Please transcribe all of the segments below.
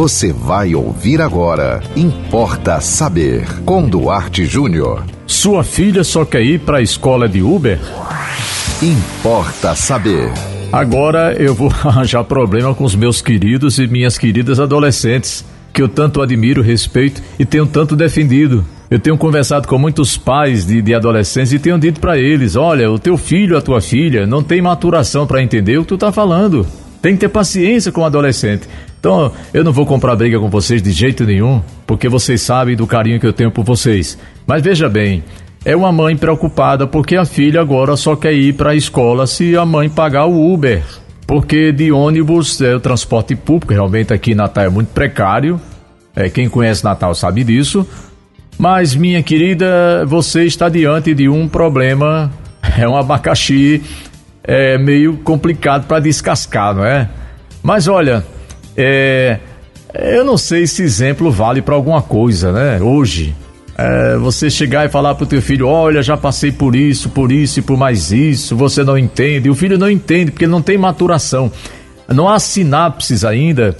Você vai ouvir agora. Importa saber. Com Duarte Júnior. Sua filha só quer ir para a escola de Uber? Importa saber. Agora eu vou arranjar problema com os meus queridos e minhas queridas adolescentes, que eu tanto admiro, respeito e tenho tanto defendido. Eu tenho conversado com muitos pais de, de adolescentes e tenho dito para eles: olha, o teu filho, a tua filha, não tem maturação para entender o que tu tá falando. Tem que ter paciência com o adolescente. Então, eu não vou comprar briga com vocês de jeito nenhum, porque vocês sabem do carinho que eu tenho por vocês. Mas veja bem, é uma mãe preocupada porque a filha agora só quer ir para a escola se a mãe pagar o Uber. Porque de ônibus, é, o transporte público realmente aqui em Natal é muito precário. É, quem conhece Natal sabe disso. Mas, minha querida, você está diante de um problema. É um abacaxi é, meio complicado para descascar, não é? Mas olha, é, eu não sei se exemplo vale para alguma coisa, né? Hoje, é, você chegar e falar pro teu filho, olha, já passei por isso, por isso e por mais isso, você não entende. E o filho não entende porque não tem maturação. Não há sinapses ainda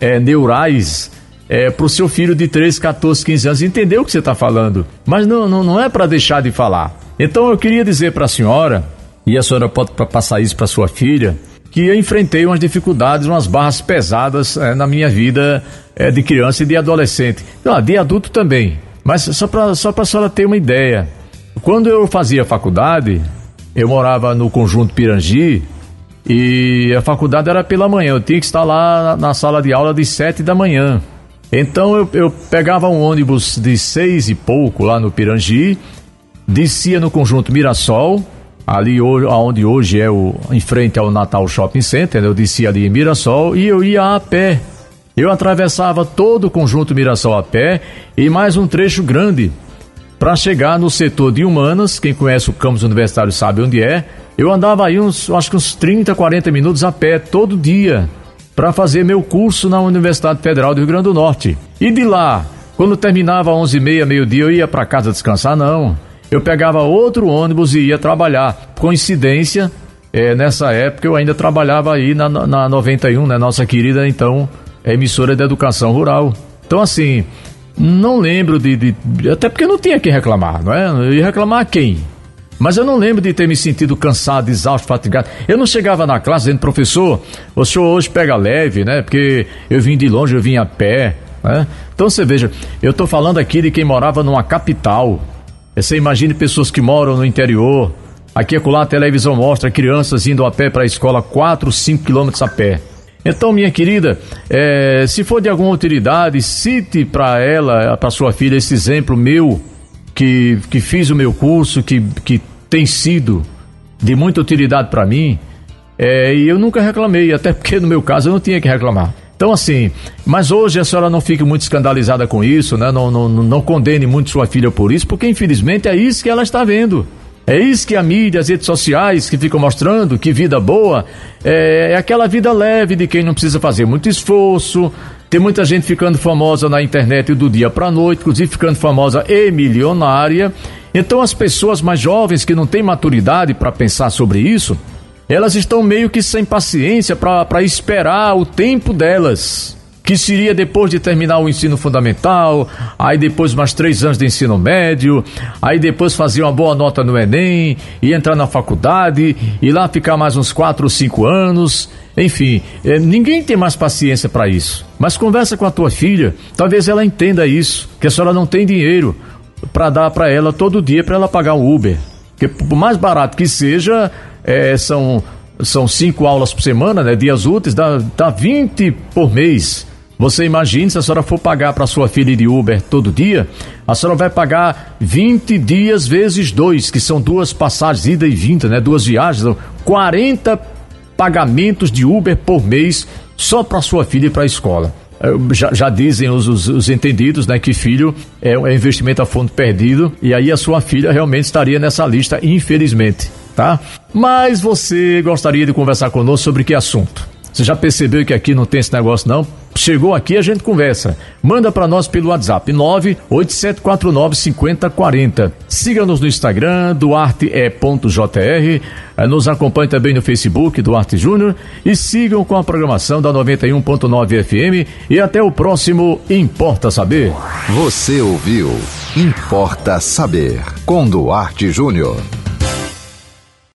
é, neurais é, pro seu filho de 13, 14, 15 anos entender o que você está falando. Mas não, não, não é para deixar de falar. Então eu queria dizer para a senhora e a senhora pode passar isso para sua filha, que eu enfrentei umas dificuldades, umas barras pesadas é, na minha vida é, de criança e de adolescente. Ah, de adulto também. Mas só para só a senhora ter uma ideia. Quando eu fazia faculdade, eu morava no conjunto Pirangi e a faculdade era pela manhã. Eu tinha que estar lá na sala de aula de sete da manhã. Então eu, eu pegava um ônibus de seis e pouco lá no Pirangi, descia no conjunto Mirassol ali onde hoje é o em frente ao Natal Shopping Center, né? eu descia ali em Mirassol e eu ia a pé. Eu atravessava todo o conjunto Mirassol a pé e mais um trecho grande para chegar no setor de humanas. Quem conhece o campus universitário sabe onde é. Eu andava aí uns, acho que uns 30, 40 minutos a pé todo dia para fazer meu curso na Universidade Federal do Rio Grande do Norte. E de lá, quando terminava 11h30, meio-dia, eu ia para casa descansar, não eu pegava outro ônibus e ia trabalhar. Coincidência, é, nessa época eu ainda trabalhava aí na, na 91, né? Nossa querida, então, emissora de educação rural. Então, assim, não lembro de, de. Até porque não tinha quem reclamar, não é? Eu ia reclamar a quem? Mas eu não lembro de ter me sentido cansado, exausto, fatigado. Eu não chegava na classe dizendo, professor, o senhor hoje pega leve, né? Porque eu vim de longe, eu vim a pé. Né? Então você veja, eu estou falando aqui de quem morava numa capital, você imagine pessoas que moram no interior. Aqui acolá a televisão mostra crianças indo a pé para a escola 4, 5 quilômetros a pé. Então, minha querida, é, se for de alguma utilidade, cite para ela, para sua filha, esse exemplo meu, que, que fiz o meu curso, que, que tem sido de muita utilidade para mim. É, e eu nunca reclamei, até porque no meu caso eu não tinha que reclamar. Então, assim, mas hoje a senhora não fique muito escandalizada com isso, né? Não, não, não condene muito sua filha por isso, porque infelizmente é isso que ela está vendo. É isso que a mídia, as redes sociais que ficam mostrando, que vida boa, é, é aquela vida leve de quem não precisa fazer muito esforço. Tem muita gente ficando famosa na internet do dia para noite, inclusive ficando famosa e milionária. Então as pessoas mais jovens que não têm maturidade para pensar sobre isso, elas estão meio que sem paciência para esperar o tempo delas, que seria depois de terminar o ensino fundamental, aí depois mais três anos de ensino médio, aí depois fazer uma boa nota no Enem e entrar na faculdade e lá ficar mais uns quatro ou cinco anos. Enfim, é, ninguém tem mais paciência para isso. Mas conversa com a tua filha, talvez ela entenda isso, que a senhora não tem dinheiro para dar para ela todo dia para ela pagar um Uber. Porque por mais barato que seja, é, são, são cinco aulas por semana, né? Dias úteis, dá, dá 20 por mês. Você imagine se a senhora for pagar para sua filha de Uber todo dia, a senhora vai pagar 20 dias vezes dois, que são duas passagens, ida e vinda, né? Duas viagens, são 40 pagamentos de Uber por mês só para sua filha ir para a escola. É, já, já dizem os, os, os, entendidos né, que filho é um investimento a fundo perdido e aí a sua filha realmente estaria nessa lista, infelizmente tá? Mas você gostaria de conversar conosco sobre que assunto? Você já percebeu que aqui não tem esse negócio não? Chegou aqui, a gente conversa. Manda para nós pelo WhatsApp 987495040. Siga-nos no Instagram, duarte.jr. Eh, nos acompanhe também no Facebook, Duarte Júnior. E sigam com a programação da 91.9 FM. E até o próximo Importa Saber. Você ouviu Importa Saber com Duarte Júnior.